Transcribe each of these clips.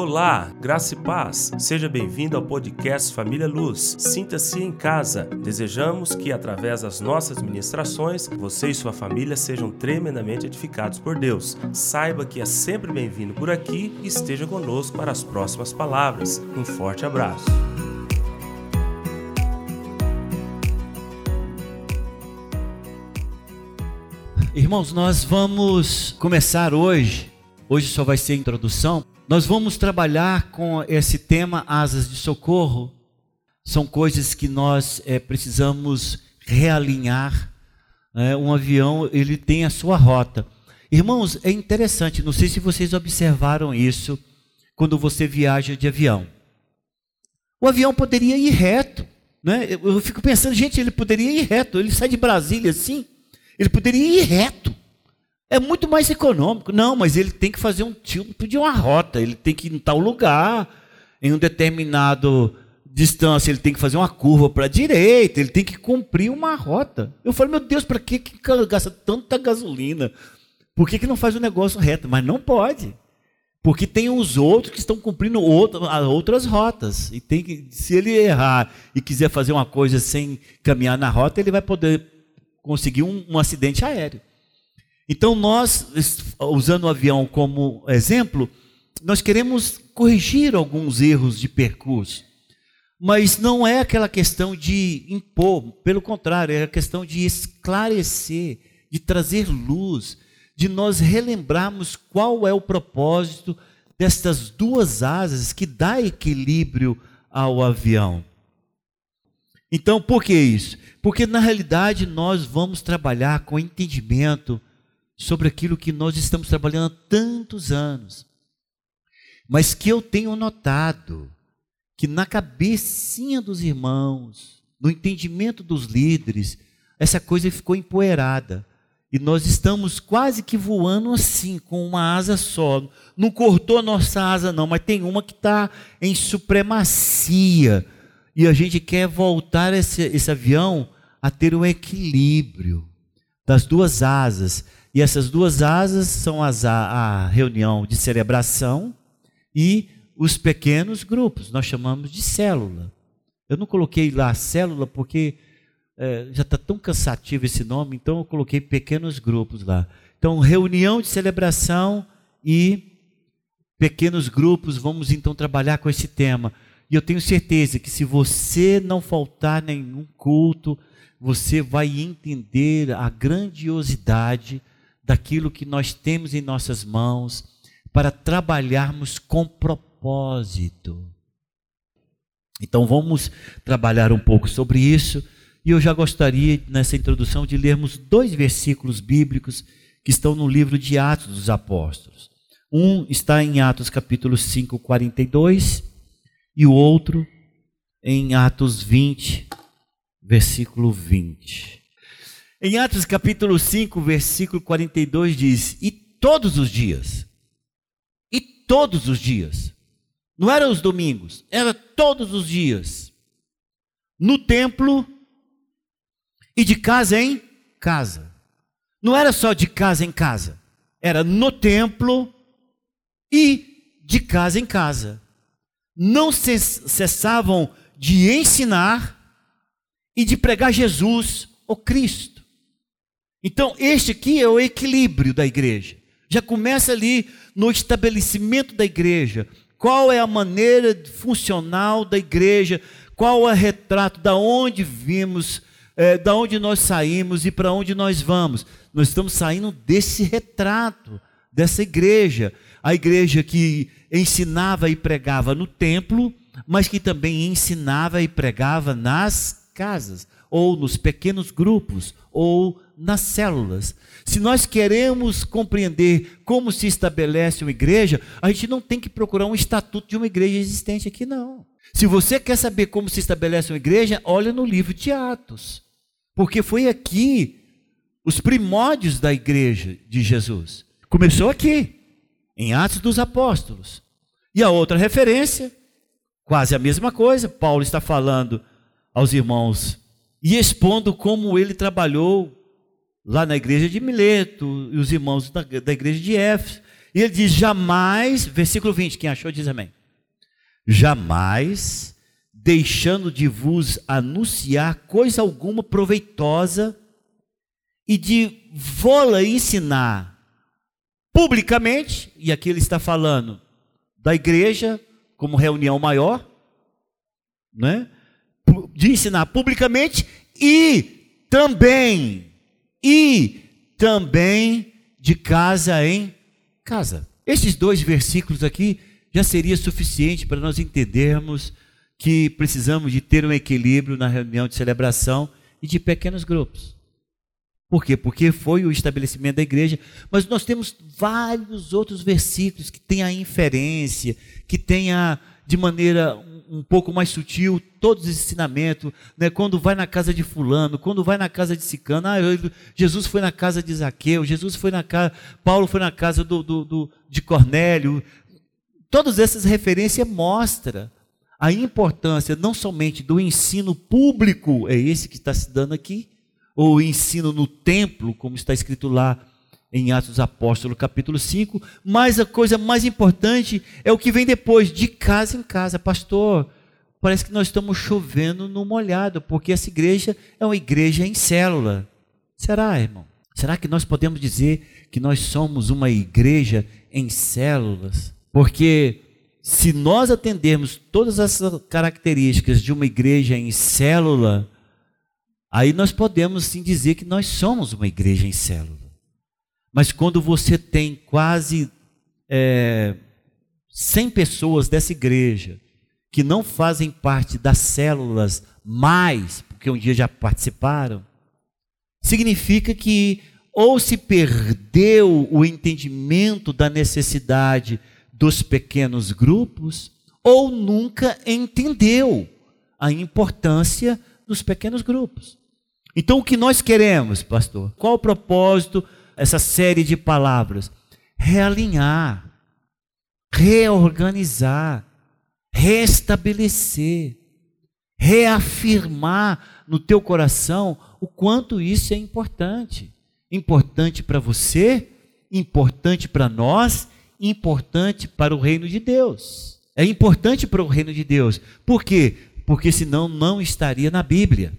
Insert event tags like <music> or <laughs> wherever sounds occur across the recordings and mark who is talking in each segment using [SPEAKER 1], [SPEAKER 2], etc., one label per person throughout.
[SPEAKER 1] Olá, graça e paz. Seja bem-vindo ao podcast Família Luz. Sinta-se em casa. Desejamos que, através das nossas ministrações, você e sua família sejam tremendamente edificados por Deus. Saiba que é sempre bem-vindo por aqui e esteja conosco para as próximas palavras. Um forte abraço.
[SPEAKER 2] Irmãos, nós vamos começar hoje. Hoje só vai ser introdução. Nós vamos trabalhar com esse tema asas de socorro. São coisas que nós é, precisamos realinhar. É, um avião ele tem a sua rota. Irmãos, é interessante. Não sei se vocês observaram isso quando você viaja de avião. O avião poderia ir reto, né? Eu fico pensando, gente, ele poderia ir reto. Ele sai de Brasília assim ele poderia ir reto. É muito mais econômico. Não, mas ele tem que fazer um tipo de uma rota. Ele tem que ir em tal lugar, em um determinado distância, ele tem que fazer uma curva para a direita, ele tem que cumprir uma rota. Eu falei, meu Deus, para que, que gasta tanta gasolina? Por que, que não faz o negócio reto? Mas não pode. Porque tem os outros que estão cumprindo outras rotas. E tem que, se ele errar e quiser fazer uma coisa sem caminhar na rota, ele vai poder conseguir um, um acidente aéreo. Então, nós, usando o avião como exemplo, nós queremos corrigir alguns erros de percurso. Mas não é aquela questão de impor, pelo contrário, é a questão de esclarecer, de trazer luz, de nós relembrarmos qual é o propósito destas duas asas que dá equilíbrio ao avião. Então, por que isso? Porque na realidade nós vamos trabalhar com entendimento sobre aquilo que nós estamos trabalhando há tantos anos. Mas que eu tenho notado que na cabecinha dos irmãos, no entendimento dos líderes, essa coisa ficou empoeirada. E nós estamos quase que voando assim, com uma asa só. Não cortou a nossa asa, não, mas tem uma que está em supremacia e a gente quer voltar esse, esse avião a ter um equilíbrio das duas asas. E essas duas asas são as, a, a reunião de celebração e os pequenos grupos, nós chamamos de célula. Eu não coloquei lá célula porque é, já está tão cansativo esse nome, então eu coloquei pequenos grupos lá. Então, reunião de celebração e pequenos grupos, vamos então trabalhar com esse tema. E eu tenho certeza que se você não faltar nenhum culto, você vai entender a grandiosidade daquilo que nós temos em nossas mãos para trabalharmos com propósito. Então vamos trabalhar um pouco sobre isso. E eu já gostaria, nessa introdução, de lermos dois versículos bíblicos que estão no livro de Atos dos Apóstolos. Um está em Atos capítulo 5, 42 e o outro em Atos 20, versículo 20. Em Atos capítulo 5, versículo 42 diz: E todos os dias, e todos os dias, não eram os domingos, era todos os dias, no templo e de casa em casa. Não era só de casa em casa, era no templo e de casa em casa não cessavam de ensinar e de pregar Jesus, o Cristo. Então, este aqui é o equilíbrio da igreja. Já começa ali no estabelecimento da igreja. Qual é a maneira funcional da igreja? Qual é o retrato da onde vimos, é, da onde nós saímos e para onde nós vamos? Nós estamos saindo desse retrato, dessa igreja. A igreja que ensinava e pregava no templo, mas que também ensinava e pregava nas casas, ou nos pequenos grupos, ou nas células. Se nós queremos compreender como se estabelece uma igreja, a gente não tem que procurar um estatuto de uma igreja existente aqui, não. Se você quer saber como se estabelece uma igreja, olha no livro de Atos. Porque foi aqui os primórdios da igreja de Jesus. Começou aqui em Atos dos Apóstolos. E a outra referência, quase a mesma coisa, Paulo está falando aos irmãos e expondo como ele trabalhou lá na igreja de Mileto e os irmãos da, da igreja de Éfeso. E ele diz: jamais, versículo 20, quem achou diz amém. Jamais deixando de vos anunciar coisa alguma proveitosa e de vô-la ensinar publicamente, e aqui ele está falando da igreja como reunião maior, né? de ensinar publicamente e também, e também de casa em casa. Esses dois versículos aqui já seria suficiente para nós entendermos que precisamos de ter um equilíbrio na reunião de celebração e de pequenos grupos. Por quê? Porque foi o estabelecimento da igreja, mas nós temos vários outros versículos que têm a inferência, que têm a, de maneira um, pouco mais sutil todos os ensinamentos, né? quando vai na casa de fulano, quando vai na casa de Sicano, ah, eu, Jesus foi na casa de Zaqueu, Jesus foi na casa, Paulo foi na casa do, do, do de Cornélio, todas essas referências mostram a importância não somente do ensino público, é esse que está se dando aqui, ou ensino no templo, como está escrito lá em Atos dos Apóstolos, capítulo 5, mas a coisa mais importante é o que vem depois, de casa em casa. Pastor, parece que nós estamos chovendo no molhado, porque essa igreja é uma igreja em célula. Será, irmão? Será que nós podemos dizer que nós somos uma igreja em células? Porque se nós atendermos todas essas características de uma igreja em célula, Aí nós podemos sim dizer que nós somos uma igreja em célula. Mas quando você tem quase é, 100 pessoas dessa igreja que não fazem parte das células mais, porque um dia já participaram, significa que ou se perdeu o entendimento da necessidade dos pequenos grupos, ou nunca entendeu a importância dos pequenos grupos. Então, o que nós queremos, pastor? Qual o propósito, essa série de palavras? Realinhar, reorganizar, restabelecer, reafirmar no teu coração o quanto isso é importante. Importante para você, importante para nós, importante para o reino de Deus. É importante para o reino de Deus. Por quê? Porque senão não estaria na Bíblia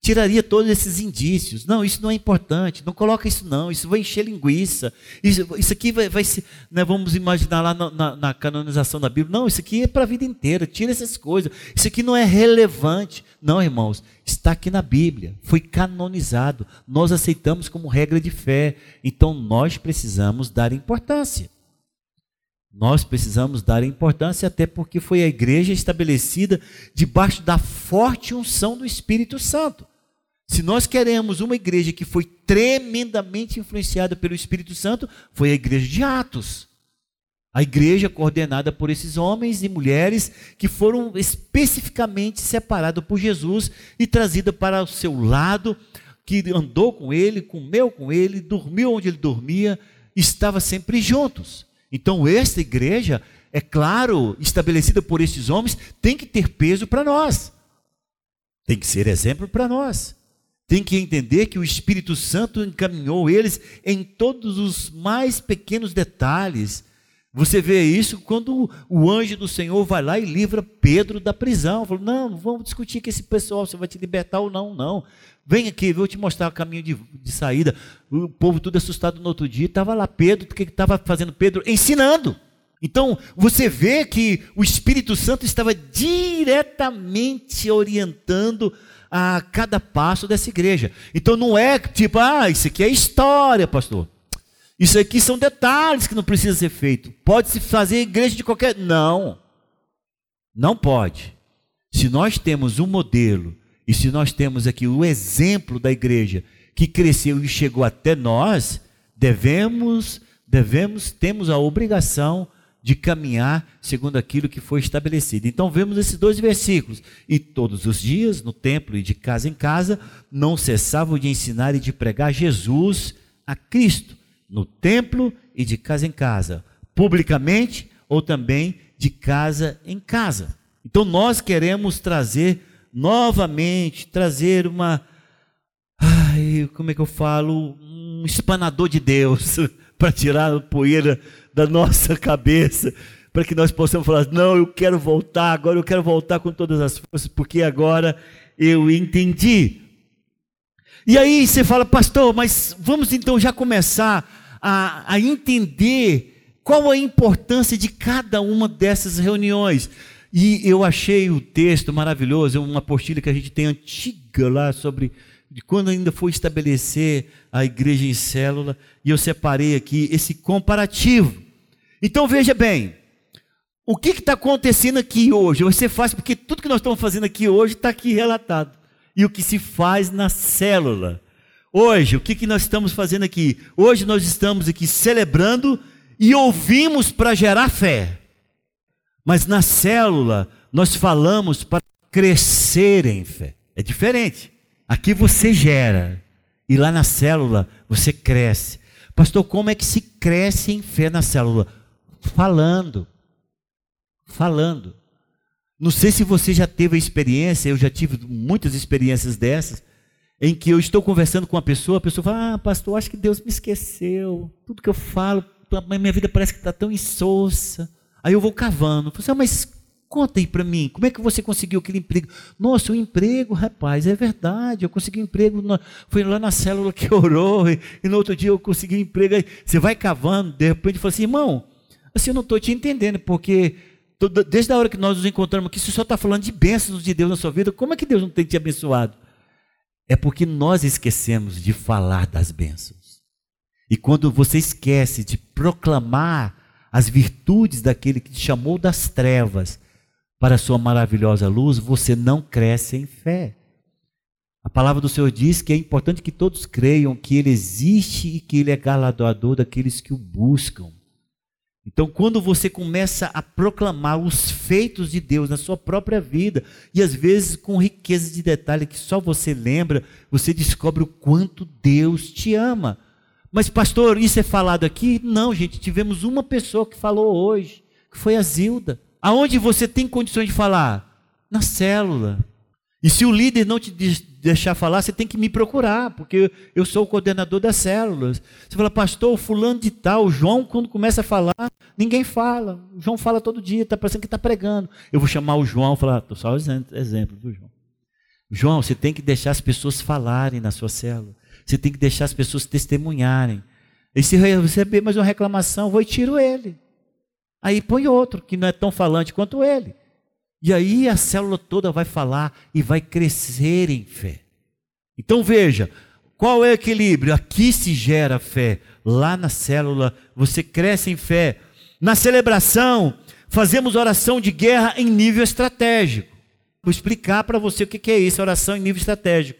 [SPEAKER 2] tiraria todos esses indícios. Não, isso não é importante, não coloca isso não, isso vai encher linguiça. Isso, isso aqui vai, vai ser, né, vamos imaginar lá na, na, na, canonização da Bíblia. Não, isso aqui é para a vida inteira, tira essas coisas. Isso aqui não é relevante. Não, irmãos, está aqui na Bíblia, foi canonizado. Nós aceitamos como regra de fé. Então nós precisamos dar importância. Nós precisamos dar importância, até porque foi a igreja estabelecida debaixo da forte unção do Espírito Santo. Se nós queremos uma igreja que foi tremendamente influenciada pelo Espírito Santo, foi a igreja de Atos. A igreja coordenada por esses homens e mulheres que foram especificamente separados por Jesus e trazidos para o seu lado, que andou com ele, comeu com ele, dormiu onde ele dormia, estava sempre juntos. Então, esta igreja, é claro, estabelecida por estes homens, tem que ter peso para nós. Tem que ser exemplo para nós tem que entender que o Espírito Santo encaminhou eles em todos os mais pequenos detalhes. Você vê isso quando o anjo do Senhor vai lá e livra Pedro da prisão. Falou: Não, vamos discutir com esse pessoal, você vai te libertar ou não, não. Vem aqui, vou te mostrar o caminho de, de saída. O povo tudo assustado no outro dia. Estava lá Pedro, o que estava fazendo Pedro? Ensinando. Então, você vê que o Espírito Santo estava diretamente orientando a cada passo dessa igreja. Então não é tipo, ah, isso aqui é história, pastor. Isso aqui são detalhes que não precisa ser feito. Pode se fazer igreja de qualquer. Não. Não pode. Se nós temos um modelo, e se nós temos aqui o exemplo da igreja que cresceu e chegou até nós, devemos, devemos, temos a obrigação de caminhar segundo aquilo que foi estabelecido. Então vemos esses dois versículos. E todos os dias, no templo e de casa em casa, não cessavam de ensinar e de pregar Jesus a Cristo, no templo e de casa em casa, publicamente ou também de casa em casa. Então nós queremos trazer novamente, trazer uma ai, como é que eu falo, um espanador de Deus <laughs> para tirar a poeira da nossa cabeça, para que nós possamos falar: não, eu quero voltar, agora eu quero voltar com todas as forças, porque agora eu entendi. E aí você fala, pastor, mas vamos então já começar a, a entender qual a importância de cada uma dessas reuniões. E eu achei o texto maravilhoso, é uma apostila que a gente tem antiga lá sobre de quando ainda foi estabelecer a igreja em célula, e eu separei aqui esse comparativo. Então veja bem, o que está acontecendo aqui hoje? Você faz, porque tudo que nós estamos fazendo aqui hoje está aqui relatado e o que se faz na célula. Hoje, o que, que nós estamos fazendo aqui? Hoje nós estamos aqui celebrando e ouvimos para gerar fé. Mas na célula, nós falamos para crescer em fé. É diferente. Aqui você gera, e lá na célula você cresce. Pastor, como é que se cresce em fé na célula? Falando. Falando. Não sei se você já teve a experiência, eu já tive muitas experiências dessas, em que eu estou conversando com uma pessoa, a pessoa fala: Ah, pastor, acho que Deus me esqueceu. Tudo que eu falo, minha vida parece que está tão insossa. Aí eu vou cavando. Falo assim, ah, mas conta aí para mim, como é que você conseguiu aquele emprego? Nossa, o emprego, rapaz, é verdade, eu consegui um emprego, na, foi lá na célula que orou, e, e, no outro dia eu consegui um emprego. Aí você vai cavando, de repente fala assim, irmão, assim eu não estou te entendendo, porque desde a hora que nós nos encontramos aqui, você só está falando de bênçãos de Deus na sua vida, como é que Deus não tem te abençoado? É porque nós esquecemos de falar das bênçãos. E quando você esquece de proclamar as virtudes daquele que te chamou das trevas para a sua maravilhosa luz, você não cresce em fé. A palavra do Senhor diz que é importante que todos creiam que Ele existe e que Ele é galardoador daqueles que o buscam. Então, quando você começa a proclamar os feitos de Deus na sua própria vida, e às vezes com riqueza de detalhe que só você lembra, você descobre o quanto Deus te ama. Mas, pastor, isso é falado aqui? Não, gente, tivemos uma pessoa que falou hoje, que foi a Zilda. Aonde você tem condições de falar? Na célula. E se o líder não te deixar falar, você tem que me procurar, porque eu sou o coordenador das células. Você fala, pastor, fulano de tal, João, quando começa a falar, ninguém fala. O João fala todo dia, está parecendo que está pregando. Eu vou chamar o João e falar, estou só exemplo do João. João, você tem que deixar as pessoas falarem na sua célula. Você tem que deixar as pessoas testemunharem. E se receber mais uma reclamação, vou e tiro ele. Aí põe outro, que não é tão falante quanto ele. E aí a célula toda vai falar e vai crescer em fé. Então veja, qual é o equilíbrio? Aqui se gera fé, lá na célula você cresce em fé. Na celebração, fazemos oração de guerra em nível estratégico. Vou explicar para você o que é isso, oração em nível estratégico.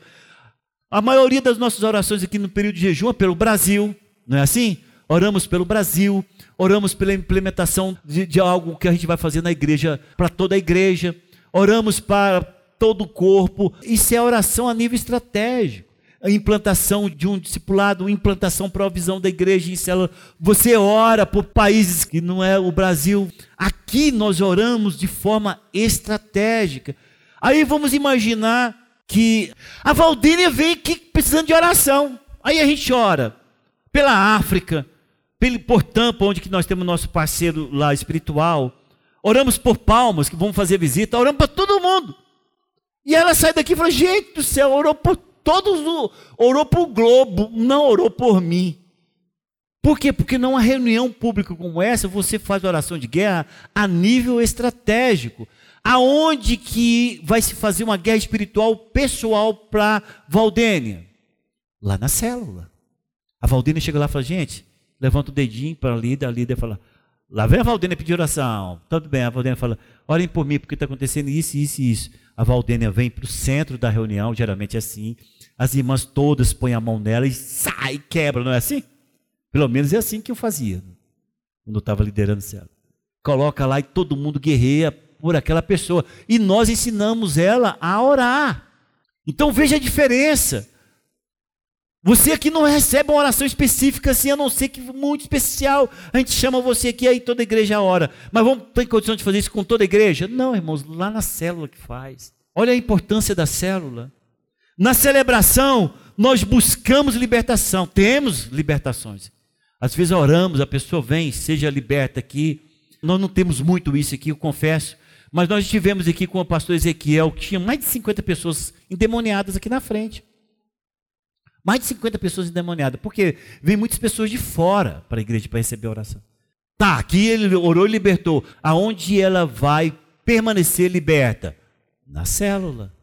[SPEAKER 2] A maioria das nossas orações aqui no período de jejum é pelo Brasil, não é assim? Oramos pelo Brasil, oramos pela implementação de, de algo que a gente vai fazer na igreja, para toda a igreja, oramos para todo o corpo. Isso é oração a nível estratégico. A implantação de um discipulado, implantação para a visão da igreja em célula. Você ora por países que não é o Brasil. Aqui nós oramos de forma estratégica. Aí vamos imaginar que a Valdínia vem aqui precisando de oração. Aí a gente ora pela África, pelo, por Tampa, onde que nós temos nosso parceiro lá espiritual. Oramos por Palmas, que vamos fazer visita, oramos para todo mundo. E ela sai daqui e fala: gente do céu, orou por todos, orou para o globo, não orou por mim. Por quê? Porque numa reunião pública como essa, você faz oração de guerra a nível estratégico. Aonde que vai se fazer uma guerra espiritual pessoal para Valdênia? Lá na célula. A Valdênia chega lá e fala, gente, levanta o dedinho para a líder, a líder fala, lá vem a Valdênia pedir oração. Tudo bem, a Valdênia fala, orem por mim, porque está acontecendo isso, isso e isso. A Valdênia vem para o centro da reunião, geralmente é assim. As irmãs todas põem a mão nela e sai, quebra, não é assim? Pelo menos é assim que eu fazia, quando eu estava liderando célula. Coloca lá e todo mundo guerreia por aquela pessoa. E nós ensinamos ela a orar. Então veja a diferença. Você aqui não recebe uma oração específica assim, a não ser que muito especial. A gente chama você aqui, aí toda igreja ora. Mas vamos ter condição de fazer isso com toda igreja? Não, irmãos, lá na célula que faz. Olha a importância da célula. Na celebração, nós buscamos libertação, temos libertações. Às vezes oramos, a pessoa vem, seja liberta aqui. Nós não temos muito isso aqui, eu confesso. Mas nós estivemos aqui com o pastor Ezequiel, que tinha mais de 50 pessoas endemoniadas aqui na frente. Mais de 50 pessoas endemoniadas. Porque vem muitas pessoas de fora para a igreja para receber a oração. Tá, aqui ele orou e libertou. Aonde ela vai permanecer liberta? Na célula.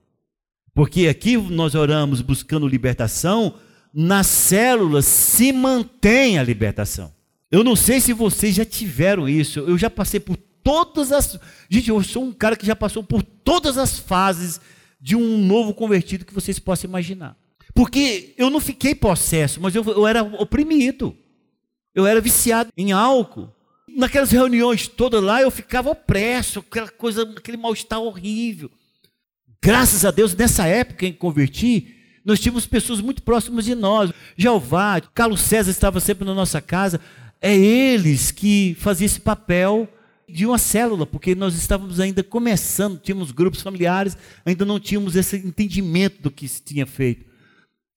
[SPEAKER 2] Porque aqui nós oramos buscando libertação, nas células se mantém a libertação. Eu não sei se vocês já tiveram isso. Eu já passei por todas as. Gente, eu sou um cara que já passou por todas as fases de um novo convertido que vocês possam imaginar. Porque eu não fiquei possesso, mas eu, eu era oprimido. Eu era viciado em álcool. Naquelas reuniões todas lá, eu ficava opresso, aquela coisa, aquele mal-estar horrível. Graças a Deus, nessa época em que converti, nós tínhamos pessoas muito próximas de nós. Jeová, Carlos César estava sempre na nossa casa. É eles que faziam esse papel de uma célula, porque nós estávamos ainda começando, tínhamos grupos familiares, ainda não tínhamos esse entendimento do que se tinha feito.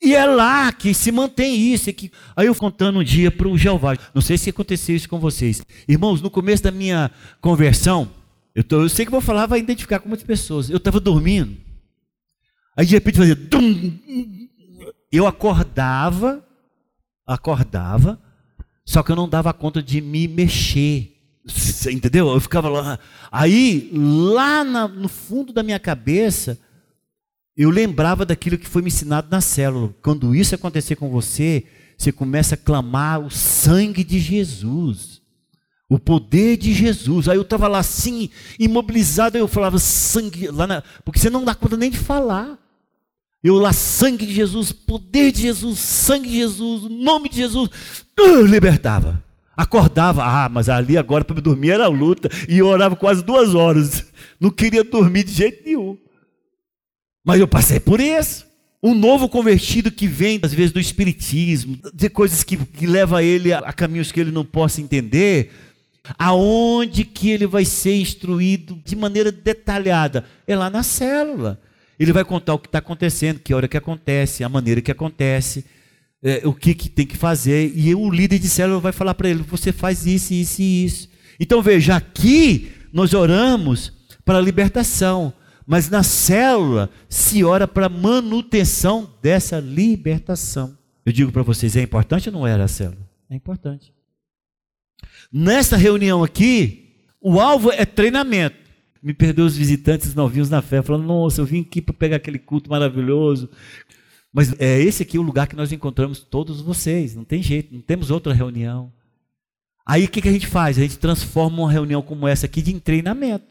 [SPEAKER 2] E é lá que se mantém isso. É que... Aí eu contando um dia para o Jeová, não sei se aconteceu isso com vocês. Irmãos, no começo da minha conversão, eu, tô, eu sei que vou falar, vai identificar com muitas pessoas. Eu estava dormindo, aí de repente fazia. Eu acordava, acordava, só que eu não dava conta de me mexer. Você entendeu? Eu ficava lá. Aí, lá na, no fundo da minha cabeça, eu lembrava daquilo que foi me ensinado na célula. Quando isso acontecer com você, você começa a clamar o sangue de Jesus. O poder de Jesus. Aí eu estava lá assim, imobilizado, eu falava sangue, lá na, porque você não dá conta nem de falar. Eu lá, sangue de Jesus, poder de Jesus, sangue de Jesus, nome de Jesus, uh, libertava. Acordava, ah, mas ali agora para dormir era luta, e eu orava quase duas horas. <laughs> Não queria dormir de jeito nenhum. Mas eu passei por isso. Um novo convertido que vem, às vezes, do Espiritismo, de coisas que, que leva ele a, a caminhos que ele não possa entender, aonde que ele vai ser instruído de maneira detalhada? É lá na célula. Ele vai contar o que está acontecendo, que hora que acontece, a maneira que acontece é, o que, que tem que fazer, e o líder de célula vai falar para ele: você faz isso, isso e isso. Então veja, aqui nós oramos para a libertação, mas na célula se ora para a manutenção dessa libertação. Eu digo para vocês: é importante ou não era a célula? É importante. Nessa reunião aqui, o alvo é treinamento. Me perdoe os visitantes novinhos na fé, falando: nossa, eu vim aqui para pegar aquele culto maravilhoso, mas é esse aqui o lugar que nós encontramos todos vocês, não tem jeito, não temos outra reunião. Aí o que, a gente faz? A gente transforma uma reunião como essa aqui de treinamento.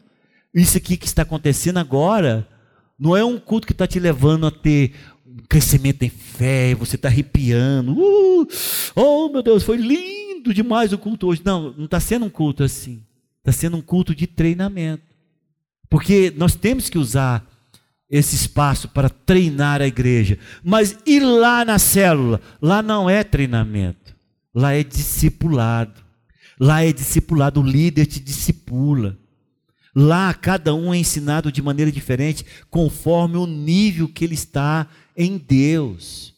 [SPEAKER 2] Isso aqui que está acontecendo agora não é um culto que está te levando a ter um crescimento em fé, você está arrepiando. Uh, oh meu Deus, foi lindo demais o culto hoje. Não, não está sendo um culto assim. Está sendo um culto de treinamento. Porque nós temos que usar esse espaço para treinar a igreja. Mas e lá na célula? Lá não é treinamento, lá é discipulado. Lá é discipulado, o líder te discipula. Lá cada um é ensinado de maneira diferente, conforme o nível que ele está em Deus.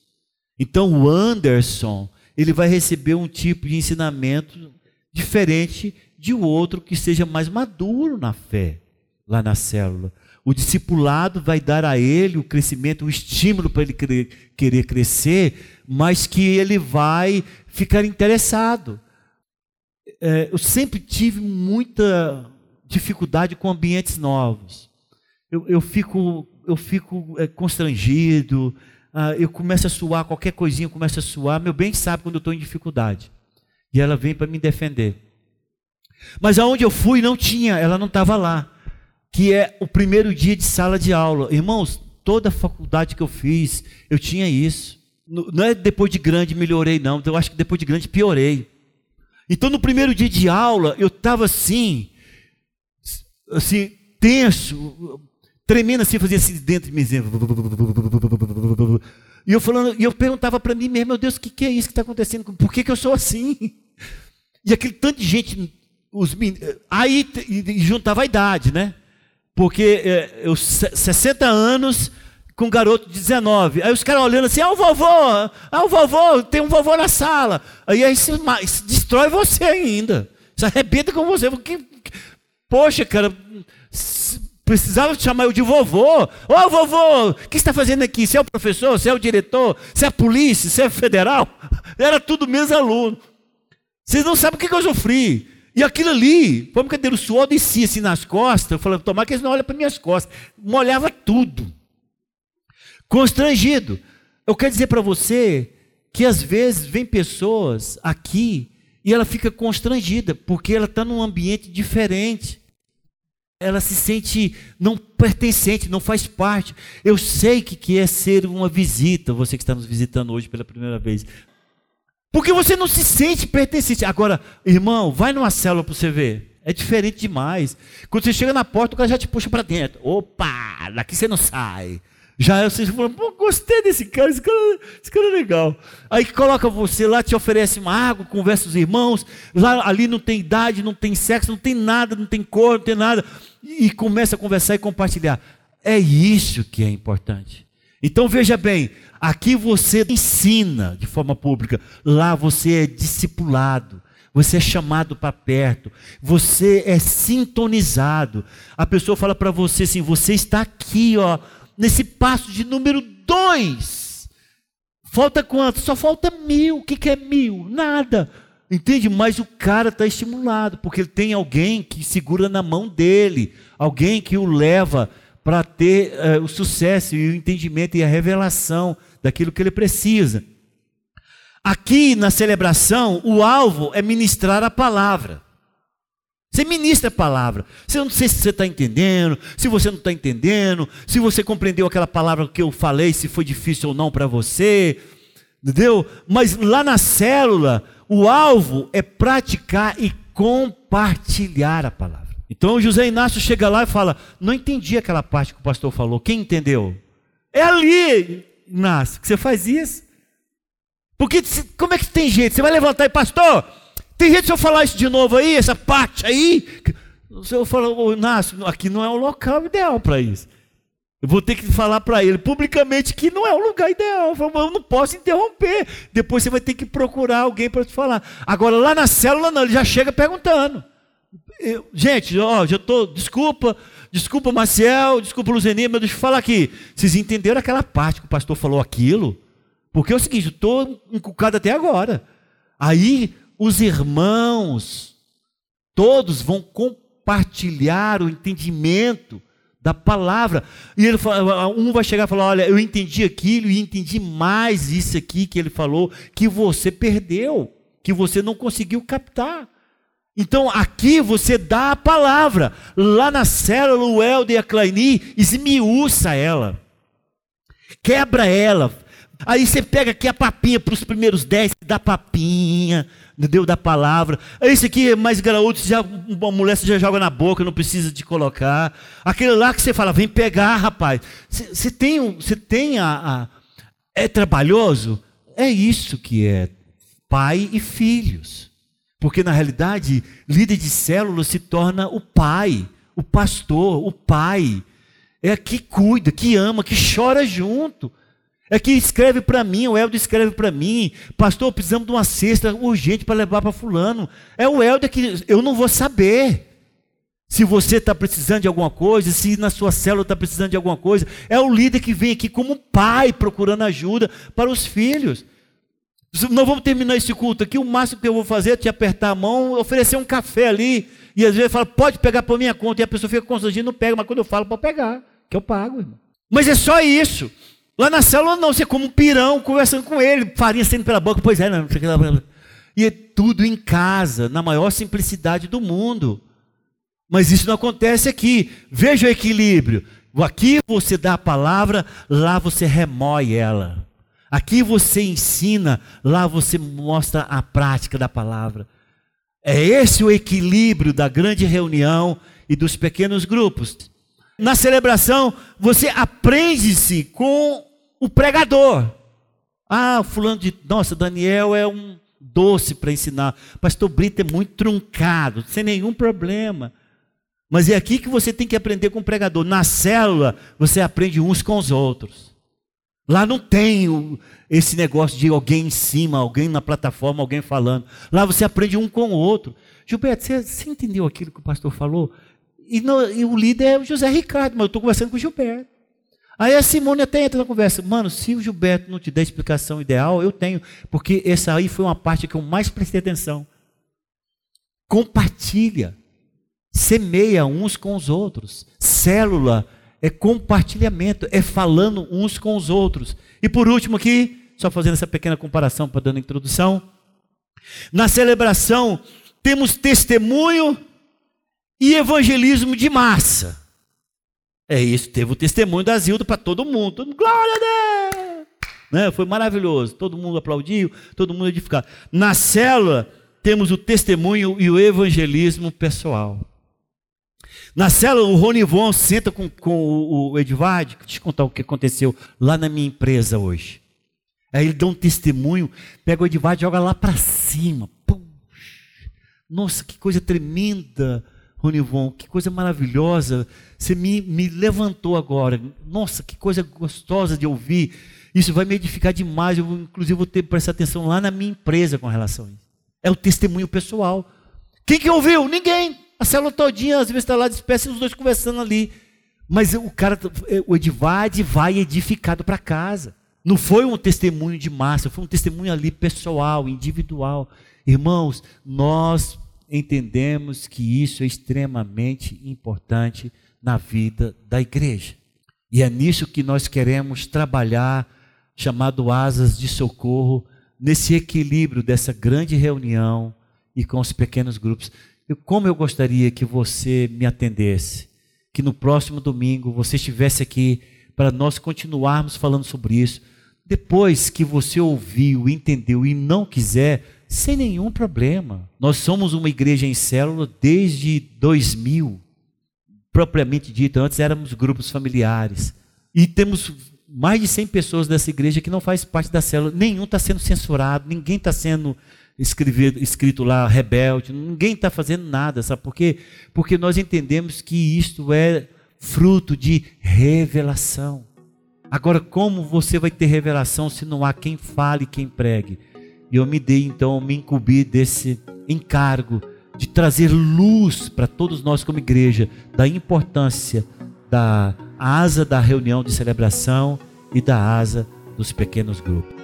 [SPEAKER 2] Então o Anderson, ele vai receber um tipo de ensinamento diferente de outro que seja mais maduro na fé, lá na célula. O discipulado vai dar a ele o crescimento, o estímulo para ele querer crescer, mas que ele vai ficar interessado. É, eu sempre tive muita dificuldade com ambientes novos. Eu, eu fico, eu fico é, constrangido, ah, eu começo a suar, qualquer coisinha começa a suar. Meu bem sabe quando eu estou em dificuldade. E ela vem para me defender. Mas aonde eu fui não tinha, ela não estava lá que é o primeiro dia de sala de aula. Irmãos, toda a faculdade que eu fiz, eu tinha isso. Não é depois de grande melhorei, não. Eu acho que depois de grande piorei. Então, no primeiro dia de aula, eu estava assim, assim, tenso, tremendo assim, fazia assim dentro de mim. Assim, e eu falando, e eu perguntava para mim mesmo, meu Deus, o que, que, é isso que está acontecendo? Por que, que eu sou assim? E aquele tanto de gente, os, aí juntava a idade, né? Porque é, eu 60 anos com um garoto de 19. Aí os caras olhando assim, ah, o vovô, ah, o vovô, tem um vovô na sala. Aí, aí se, se destrói você ainda. Se arrebenta com você. Porque, poxa, cara, precisava chamar eu de vovô. Ô oh, vovô, o que está fazendo aqui? Você é o professor? Você é o diretor? Você é a polícia? Você é federal? <laughs> Era tudo meus alunos. Vocês não sabem o que eu sofri. E aquilo ali, uma cadeira, o suor descia assim nas costas. Eu tomar que eles não olham para minhas costas. Molhava tudo. Constrangido. Eu quero dizer para você que às vezes vem pessoas aqui e ela fica constrangida, porque ela está num ambiente diferente. Ela se sente não pertencente, não faz parte. Eu sei que, que é ser uma visita, você que está nos visitando hoje pela primeira vez. Porque você não se sente pertencente. Agora, irmão, vai numa célula para você ver. É diferente demais. Quando você chega na porta, o cara já te puxa para dentro. Opa, daqui você não sai. Já você fala, pô, gostei desse cara, esse cara, esse cara é legal. Aí coloca você lá, te oferece uma água, conversa com os irmãos. Lá, ali não tem idade, não tem sexo, não tem nada, não tem cor, não tem nada. E começa a conversar e compartilhar. É isso que é importante. Então veja bem, aqui você ensina de forma pública, lá você é discipulado, você é chamado para perto, você é sintonizado. A pessoa fala para você assim: você está aqui, ó, nesse passo de número dois. Falta quanto? Só falta mil. O que, que é mil? Nada. Entende? Mas o cara está estimulado, porque ele tem alguém que segura na mão dele, alguém que o leva para ter uh, o sucesso e o entendimento e a revelação daquilo que ele precisa. Aqui na celebração, o alvo é ministrar a palavra. Você ministra a palavra. Você não sei se você está entendendo, se você não está entendendo, se você compreendeu aquela palavra que eu falei, se foi difícil ou não para você. Entendeu? Mas lá na célula, o alvo é praticar e compartilhar a palavra. Então José Inácio chega lá e fala: Não entendi aquela parte que o pastor falou. Quem entendeu? É ali, Inácio, que você faz isso. Porque como é que tem jeito? Você vai levantar e, pastor, tem jeito de eu falar isso de novo aí, essa parte aí? O senhor fala, oh, Inácio, aqui não é o local ideal para isso. Eu vou ter que falar para ele publicamente que não é o lugar ideal. Eu não posso interromper. Depois você vai ter que procurar alguém para te falar. Agora, lá na célula, não, ele já chega perguntando. Eu, gente, ó, já estou. Desculpa, desculpa, Maciel, desculpa, Luzenir, mas deixa eu falar aqui. Vocês entenderam aquela parte que o pastor falou aquilo? Porque é o seguinte, estou encucado até agora. Aí os irmãos, todos vão compartilhar o entendimento da palavra. E ele fala, um vai chegar e falar: Olha, eu entendi aquilo e entendi mais isso aqui que ele falou, que você perdeu, que você não conseguiu captar. Então aqui você dá a palavra. Lá na célula, o Helder e a Claini esmiuça ela. Quebra ela. Aí você pega aqui a papinha para os primeiros dez, dá papinha, entendeu? Da palavra. Esse aqui é mais graúdo, já, uma mulher você já joga na boca, não precisa de colocar. Aquele lá que você fala, vem pegar, rapaz. Você tem, você tem a, a. É trabalhoso? É isso que é pai e filhos. Porque na realidade, líder de célula se torna o pai, o pastor, o pai. É que cuida, que ama, que chora junto. É que escreve para mim, o Helder escreve para mim, pastor, precisamos de uma cesta urgente para levar para fulano. É o Helder que eu não vou saber. Se você está precisando de alguma coisa, se na sua célula está precisando de alguma coisa, é o líder que vem aqui como pai procurando ajuda para os filhos. Nós vamos terminar esse culto aqui. O máximo que eu vou fazer é te apertar a mão, oferecer um café ali. E às vezes fala, pode pegar por minha conta. E a pessoa fica constrangida, não pega. Mas quando eu falo, pode pegar, que eu pago, irmão. Mas é só isso. Lá na célula, não. Você é como um pirão conversando com ele, farinha saindo pela boca. Pois é, não. E é tudo em casa, na maior simplicidade do mundo. Mas isso não acontece aqui. Veja o equilíbrio. Aqui você dá a palavra, lá você remói ela. Aqui você ensina, lá você mostra a prática da palavra. É esse o equilíbrio da grande reunião e dos pequenos grupos. Na celebração, você aprende-se com o pregador. Ah, fulano de. Nossa, Daniel é um doce para ensinar. Pastor Brito é muito truncado, sem nenhum problema. Mas é aqui que você tem que aprender com o pregador. Na célula, você aprende uns com os outros. Lá não tem esse negócio de alguém em cima, alguém na plataforma, alguém falando. Lá você aprende um com o outro. Gilberto, você, você entendeu aquilo que o pastor falou? E, e o líder é o José Ricardo, mas eu estou conversando com o Gilberto. Aí a Simone até entra na conversa. Mano, se o Gilberto não te der a explicação ideal, eu tenho. Porque essa aí foi uma parte que eu mais prestei atenção. Compartilha. Semeia uns com os outros. Célula é compartilhamento, é falando uns com os outros. E por último aqui, só fazendo essa pequena comparação para dando introdução. Na celebração, temos testemunho e evangelismo de massa. É isso, teve o testemunho da Zilda para todo mundo. Glória a Deus! Né? Foi maravilhoso. Todo mundo aplaudiu, todo mundo edificado. Na célula, temos o testemunho e o evangelismo pessoal. Na célula, o Ronivon senta com, com o, o Edvard, deixa eu te contar o que aconteceu lá na minha empresa hoje. Aí ele dá um testemunho, pega o Edvard e joga lá para cima. Pum. Nossa, que coisa tremenda, Ronivon, que coisa maravilhosa. Você me, me levantou agora. Nossa, que coisa gostosa de ouvir. Isso vai me edificar demais. Eu, inclusive, vou ter que prestar atenção lá na minha empresa com relação a isso. É o testemunho pessoal. Quem que ouviu? Ninguém. A célula todinha, às vezes está lá de espécie, os dois conversando ali. Mas o cara, o Edvard vai edificado para casa. Não foi um testemunho de massa, foi um testemunho ali pessoal, individual. Irmãos, nós entendemos que isso é extremamente importante na vida da igreja. E é nisso que nós queremos trabalhar, chamado asas de socorro, nesse equilíbrio dessa grande reunião e com os pequenos grupos. Eu, como eu gostaria que você me atendesse, que no próximo domingo você estivesse aqui para nós continuarmos falando sobre isso. Depois que você ouviu, entendeu e não quiser, sem nenhum problema. Nós somos uma igreja em célula desde 2000 propriamente dito, antes éramos grupos familiares. E temos mais de 100 pessoas dessa igreja que não faz parte da célula. Nenhum está sendo censurado, ninguém está sendo escrito lá rebelde, ninguém está fazendo nada, sabe por quê? Porque nós entendemos que isto é fruto de revelação. Agora, como você vai ter revelação se não há quem fale, quem pregue? E eu me dei, então, me incumbi desse encargo de trazer luz para todos nós como igreja da importância da asa da reunião de celebração e da asa dos pequenos grupos.